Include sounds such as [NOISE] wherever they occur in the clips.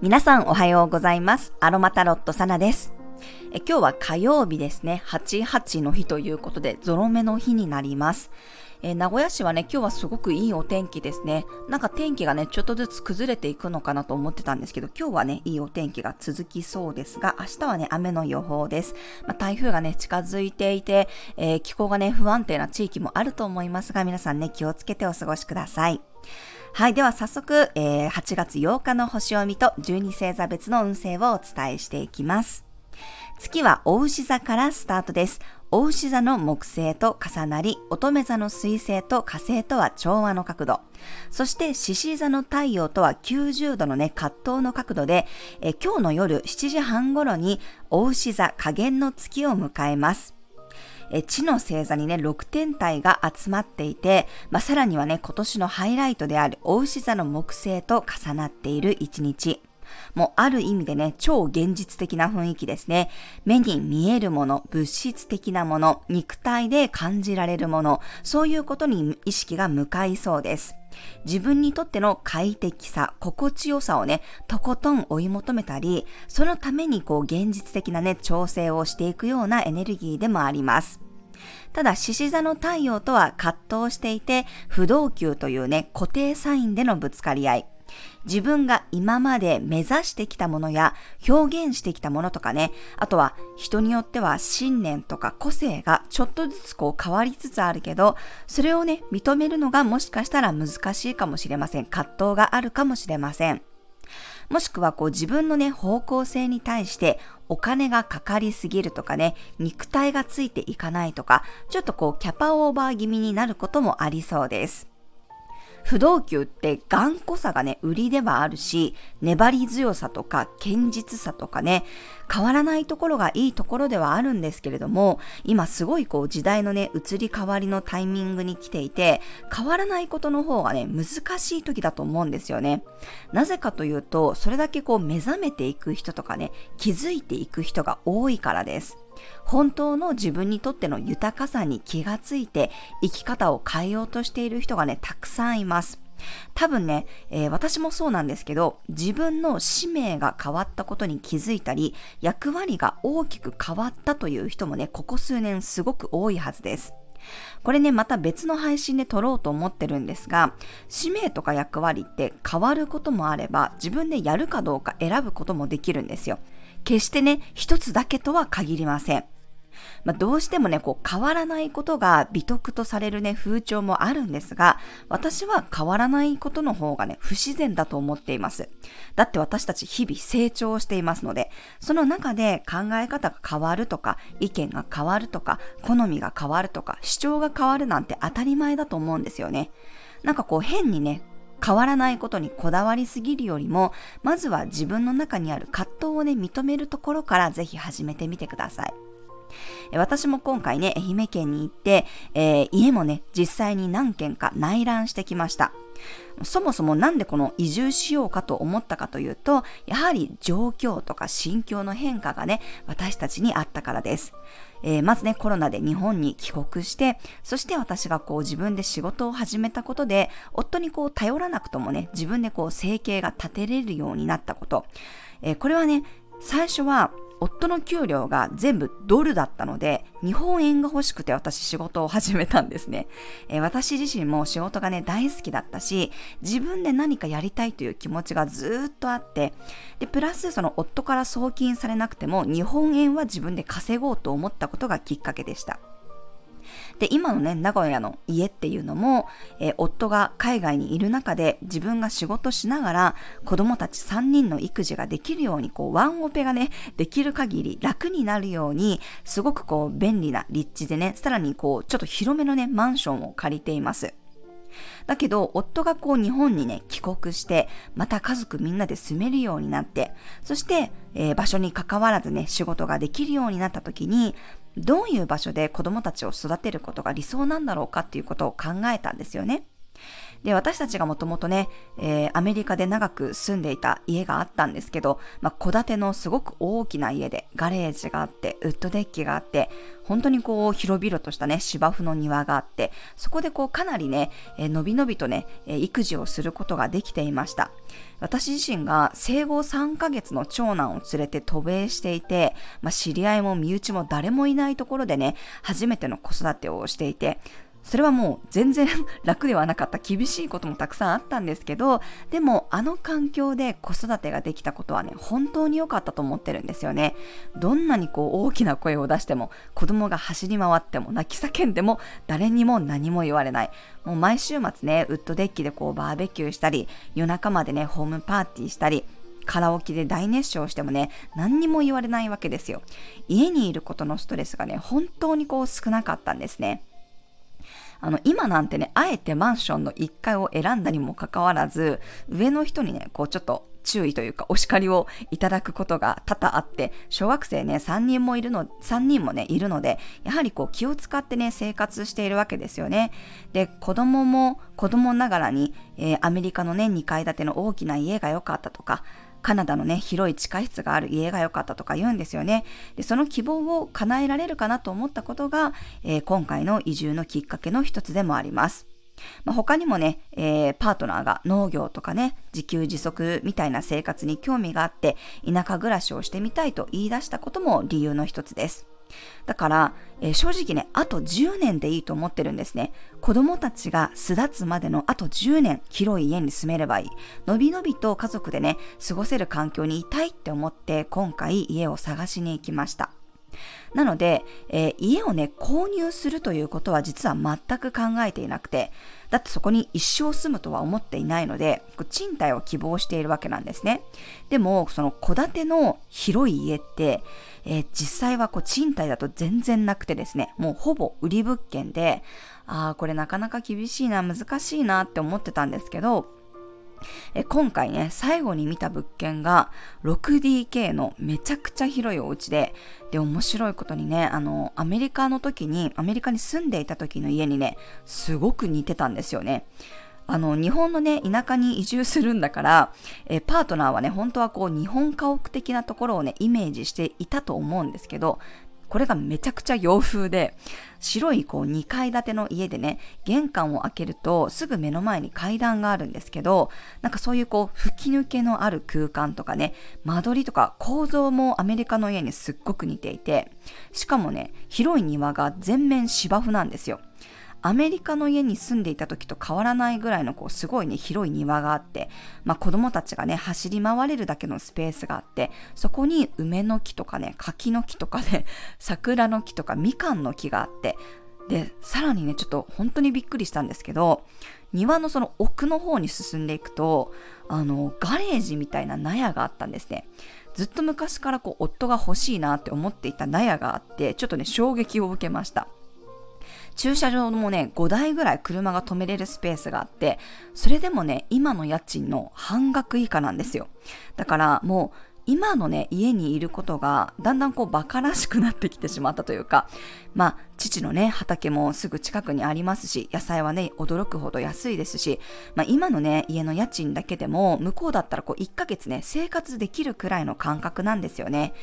皆さんおはようございます。アロマタロットサナです。え今日は火曜日ですね。88の日ということで、ゾロ目の日になります。え名古屋市はね、今日はすごくいいお天気ですね。なんか天気がね、ちょっとずつ崩れていくのかなと思ってたんですけど、今日はね、いいお天気が続きそうですが、明日はね、雨の予報です。まあ、台風がね、近づいていて、えー、気候がね、不安定な地域もあると思いますが、皆さんね、気をつけてお過ごしください。はい。では早速、えー、8月8日の星読みと12星座別の運勢をお伝えしていきます。月は大牛座からスタートです。大牛座の木星と重なり、乙女座の水星と火星とは調和の角度。そして獅子座の太陽とは90度のね、葛藤の角度で、え今日の夜7時半頃に大牛座加減の月を迎えます。え地の星座にね、6天体が集まっていて、まあ、さらにはね、今年のハイライトである大牛座の木星と重なっている一日。もうある意味でね、超現実的な雰囲気ですね。目に見えるもの、物質的なもの、肉体で感じられるもの、そういうことに意識が向かいそうです。自分にとっての快適さ、心地よさをね、とことん追い求めたり、そのためにこう現実的なね、調整をしていくようなエネルギーでもあります。ただ、獅子座の太陽とは葛藤していて、不動級というね、固定サインでのぶつかり合い。自分が今まで目指してきたものや表現してきたものとかね、あとは人によっては信念とか個性がちょっとずつこう変わりつつあるけど、それをね、認めるのがもしかしたら難しいかもしれません。葛藤があるかもしれません。もしくはこう自分のね、方向性に対してお金がかかりすぎるとかね、肉体がついていかないとか、ちょっとこうキャパオーバー気味になることもありそうです。不動級って頑固さがね、売りではあるし、粘り強さとか堅実さとかね、変わらないところがいいところではあるんですけれども、今すごいこう時代のね、移り変わりのタイミングに来ていて、変わらないことの方がね、難しい時だと思うんですよね。なぜかというと、それだけこう目覚めていく人とかね、気づいていく人が多いからです。本当の自分にとっての豊かさに気がついて生き方を変えようとしている人がね、たくさんいます。多分ね、えー、私もそうなんですけど、自分の使命が変わったことに気づいたり、役割が大きく変わったという人もね、ここ数年すごく多いはずです。これね、また別の配信で撮ろうと思ってるんですが、使命とか役割って変わることもあれば、自分でやるかどうか選ぶこともできるんですよ。決してね、一つだけとは限りません。まあ、どうしてもね、こう変わらないことが美徳とされるね、風潮もあるんですが、私は変わらないことの方がね、不自然だと思っています。だって私たち日々成長していますので、その中で考え方が変わるとか、意見が変わるとか、好みが変わるとか、主張が変わるなんて当たり前だと思うんですよね。なんかこう変にね、変わらないことにこだわりすぎるよりも、まずは自分の中にある葛藤をね、認めるところからぜひ始めてみてください。私も今回ね、愛媛県に行って、えー、家もね、実際に何軒か内覧してきました。そもそもなんでこの移住しようかと思ったかというと、やはり状況とか心境の変化がね、私たちにあったからです。えー、まずね、コロナで日本に帰国して、そして私がこう自分で仕事を始めたことで、夫にこう頼らなくともね、自分でこう生計が立てれるようになったこと。えー、これはね、最初は夫の給料が全部ドルだったので、日本円が欲しくて私仕事を始めたんですね。えー、私自身も仕事がね、大好きだったし、自分で何かやりたいという気持ちがずっとあって、で、プラスその夫から送金されなくても、日本円は自分で稼ごうと思ったことがきっかけでした。で、今のね、名古屋の家っていうのも、えー、夫が海外にいる中で自分が仕事しながら子供たち3人の育児ができるように、こう、ワンオペがね、できる限り楽になるように、すごくこう、便利な立地でね、さらにこう、ちょっと広めのね、マンションを借りています。だけど、夫がこう日本にね、帰国して、また家族みんなで住めるようになって、そして、えー、場所に関わらずね、仕事ができるようになった時に、どういう場所で子供たちを育てることが理想なんだろうかっていうことを考えたんですよね。で、私たちがもともとね、えー、アメリカで長く住んでいた家があったんですけど、まあ、戸建てのすごく大きな家で、ガレージがあって、ウッドデッキがあって、本当にこう、広々としたね、芝生の庭があって、そこでこう、かなりね、えー、のびのびとね、えー、育児をすることができていました。私自身が生後3ヶ月の長男を連れて渡米していて、まあ、知り合いも身内も誰もいないところでね、初めての子育てをしていて、それはもう全然 [LAUGHS] 楽ではなかった厳しいこともたくさんあったんですけどでもあの環境で子育てができたことはね本当に良かったと思ってるんですよねどんなにこう大きな声を出しても子供が走り回っても泣き叫んでも誰にも何も言われないもう毎週末ねウッドデッキでこうバーベキューしたり夜中までねホームパーティーしたりカラオケで大熱唱してもね、何にも言われないわけですよ。家にいることのストレスがね、本当にこう少なかったんですね。あの、今なんてね、あえてマンションの1階を選んだにもかかわらず、上の人にね、こうちょっと注意というかお叱りをいただくことが多々あって、小学生ね、3人もいるの、3人もね、いるので、やはりこう気を使ってね、生活しているわけですよね。で、子供も子供ながらに、えー、アメリカのね、2階建ての大きな家が良かったとか、カナダのね、広い地下室がある家が良かったとか言うんですよね。で、その希望を叶えられるかなと思ったことが、えー、今回の移住のきっかけの一つでもあります。まあ、他にもね、えー、パートナーが農業とかね、自給自足みたいな生活に興味があって、田舎暮らしをしてみたいと言い出したことも理由の一つです。だから、えー、正直ね、あと10年でいいと思ってるんですね。子供たちが巣立つまでのあと10年、広い家に住めればいい。のびのびと家族でね、過ごせる環境にいたいって思って、今回家を探しに行きました。なので、えー、家をね、購入するということは実は全く考えていなくて、だってそこに一生住むとは思っていないので、賃貸を希望しているわけなんですね。でも、その戸建ての広い家って、えー、実際はこう賃貸だと全然なくてですね、もうほぼ売り物件で、ああ、これなかなか厳しいな、難しいなって思ってたんですけど、え今回ね、最後に見た物件が 6DK のめちゃくちゃ広いお家で、で、面白いことにね、あの、アメリカの時に、アメリカに住んでいた時の家にね、すごく似てたんですよね。あの、日本のね、田舎に移住するんだから、えパートナーはね、本当はこう、日本家屋的なところをね、イメージしていたと思うんですけど、これがめちゃくちゃ洋風で、白いこう2階建ての家でね、玄関を開けるとすぐ目の前に階段があるんですけど、なんかそういうこう吹き抜けのある空間とかね、間取りとか構造もアメリカの家にすっごく似ていて、しかもね、広い庭が全面芝生なんですよ。アメリカの家に住んでいた時と変わらないぐらいのこうすごいね広い庭があって、まあ、子供たちがね走り回れるだけのスペースがあってそこに梅の木とかね柿の木とかね [LAUGHS] 桜の木とかみかんの木があってでさらにねちょっと本当にびっくりしたんですけど庭のその奥の方に進んでいくとあのガレージみたいな納屋があったんですね。ずっと昔からこう夫が欲しいなって思っていた納屋があってちょっとね衝撃を受けました。駐車場もね、5台ぐらい車が止めれるスペースがあって、それでもね、今の家賃の半額以下なんですよ。だからもう、今のね、家にいることが、だんだんこう、馬鹿らしくなってきてしまったというか、まあ、父のね、畑もすぐ近くにありますし、野菜はね、驚くほど安いですし、まあ、今のね、家の家賃だけでも、向こうだったらこう、1ヶ月ね、生活できるくらいの感覚なんですよね。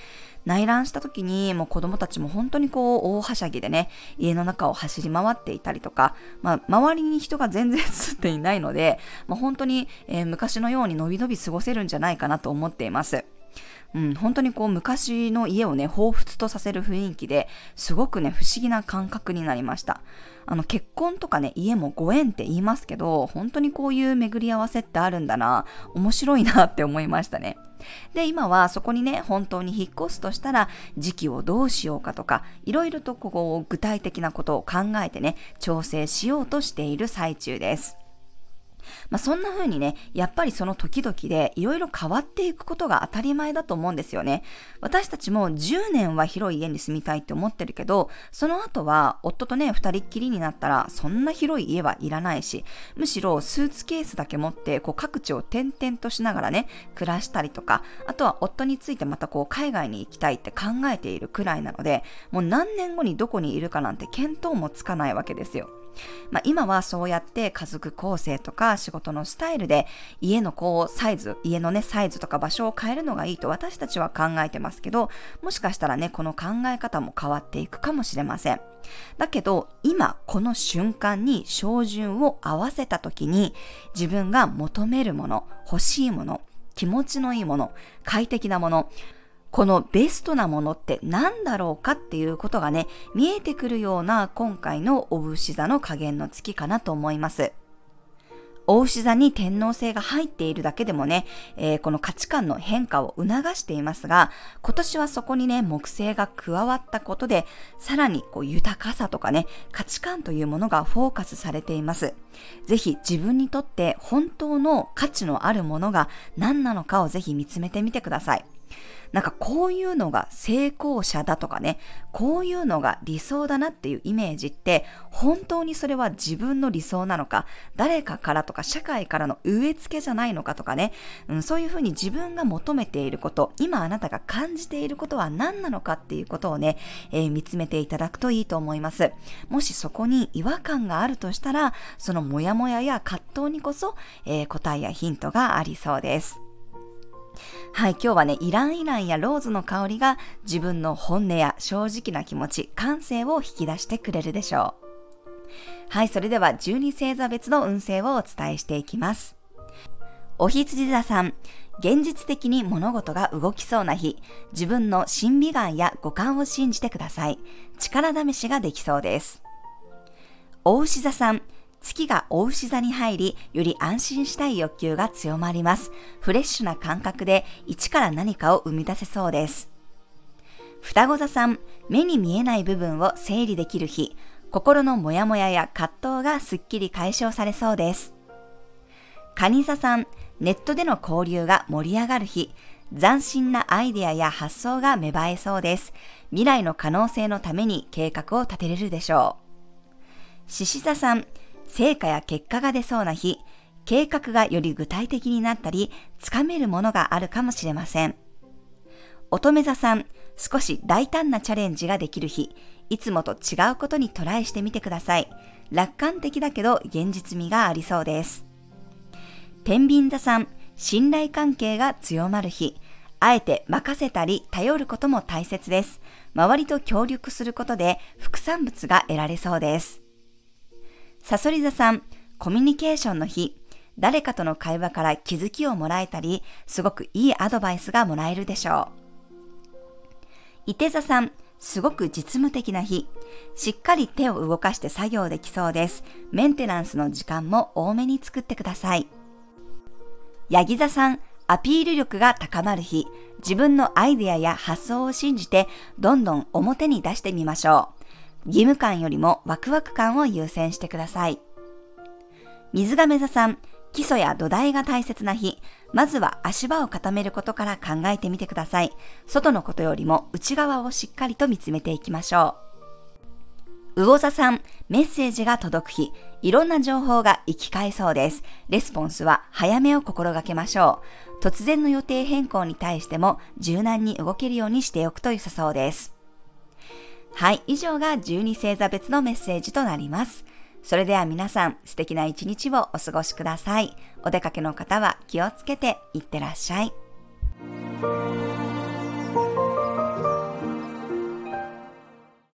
内覧した時に、もう子供たちも本当にこう、大はしゃぎでね、家の中を走り回っていたりとか、まあ、周りに人が全然住んでいないので、まあ、本当に、えー、昔のようにのびのび過ごせるんじゃないかなと思っています。うん、本当にこう昔の家をね、彷彿とさせる雰囲気ですごくね、不思議な感覚になりました。あの結婚とかね、家もご縁って言いますけど、本当にこういう巡り合わせってあるんだな、面白いなって思いましたね。で、今はそこにね、本当に引っ越すとしたら、時期をどうしようかとか、いろいろとこう具体的なことを考えてね、調整しようとしている最中です。まあ、そんな風にね、やっぱりその時々でいろいろ変わっていくことが当たり前だと思うんですよね。私たちも10年は広い家に住みたいって思ってるけど、その後は夫とね、二人っきりになったらそんな広い家はいらないし、むしろスーツケースだけ持ってこう各地を転々としながらね、暮らしたりとか、あとは夫についてまたこう海外に行きたいって考えているくらいなので、もう何年後にどこにいるかなんて見当もつかないわけですよ。まあ、今はそうやって家族構成とか仕事のスタイルで家のこうサイズ、家のねサイズとか場所を変えるのがいいと私たちは考えてますけど、もしかしたらね、この考え方も変わっていくかもしれません。だけど、今この瞬間に照準を合わせた時に自分が求めるもの、欲しいもの、気持ちのいいもの、快適なもの、このベストなものって何だろうかっていうことがね、見えてくるような今回のお牛座の加減の月かなと思います。お牛座に天皇星が入っているだけでもね、えー、この価値観の変化を促していますが、今年はそこにね、木星が加わったことで、さらにこう豊かさとかね、価値観というものがフォーカスされています。ぜひ自分にとって本当の価値のあるものが何なのかをぜひ見つめてみてください。なんかこういうのが成功者だとかね、こういうのが理想だなっていうイメージって、本当にそれは自分の理想なのか、誰かからとか社会からの植え付けじゃないのかとかね、うん、そういうふうに自分が求めていること、今あなたが感じていることは何なのかっていうことをね、えー、見つめていただくといいと思います。もしそこに違和感があるとしたら、そのモヤモヤや葛藤にこそ、えー、答えやヒントがありそうです。はい、今日はね、イランイランやローズの香りが自分の本音や正直な気持ち、感性を引き出してくれるでしょう。はい、それでは12星座別の運勢をお伝えしていきます。お羊座さん、現実的に物事が動きそうな日、自分の審美眼や五感を信じてください。力試しができそうです。お牛座さん、月が大牛座に入り、より安心したい欲求が強まります。フレッシュな感覚で一から何かを生み出せそうです。双子座さん、目に見えない部分を整理できる日、心のモヤモヤや葛藤がすっきり解消されそうです。蟹座さん、ネットでの交流が盛り上がる日、斬新なアイデアや発想が芽生えそうです。未来の可能性のために計画を立てれるでしょう。獅子座さん、成果や結果が出そうな日、計画がより具体的になったり、つかめるものがあるかもしれません。乙女座さん、少し大胆なチャレンジができる日、いつもと違うことにトライしてみてください。楽観的だけど現実味がありそうです。天秤座さん、信頼関係が強まる日、あえて任せたり頼ることも大切です。周りと協力することで副産物が得られそうです。サソリ座さん、コミュニケーションの日、誰かとの会話から気づきをもらえたり、すごくいいアドバイスがもらえるでしょう。伊手座さん、すごく実務的な日。しっかり手を動かして作業できそうです。メンテナンスの時間も多めに作ってください。ヤギ座さん、アピール力が高まる日。自分のアイデアや発想を信じて、どんどん表に出してみましょう。義務感よりもワクワク感を優先してください。水亀座さん、基礎や土台が大切な日、まずは足場を固めることから考えてみてください。外のことよりも内側をしっかりと見つめていきましょう。魚座さん、メッセージが届く日、いろんな情報が行き交えそうです。レスポンスは早めを心がけましょう。突然の予定変更に対しても柔軟に動けるようにしておくと良さそうです。はい、以上が12星座別のメッセージとなります。それでは皆さん、素敵な一日をお過ごしください。お出かけの方は気をつけていってらっしゃい。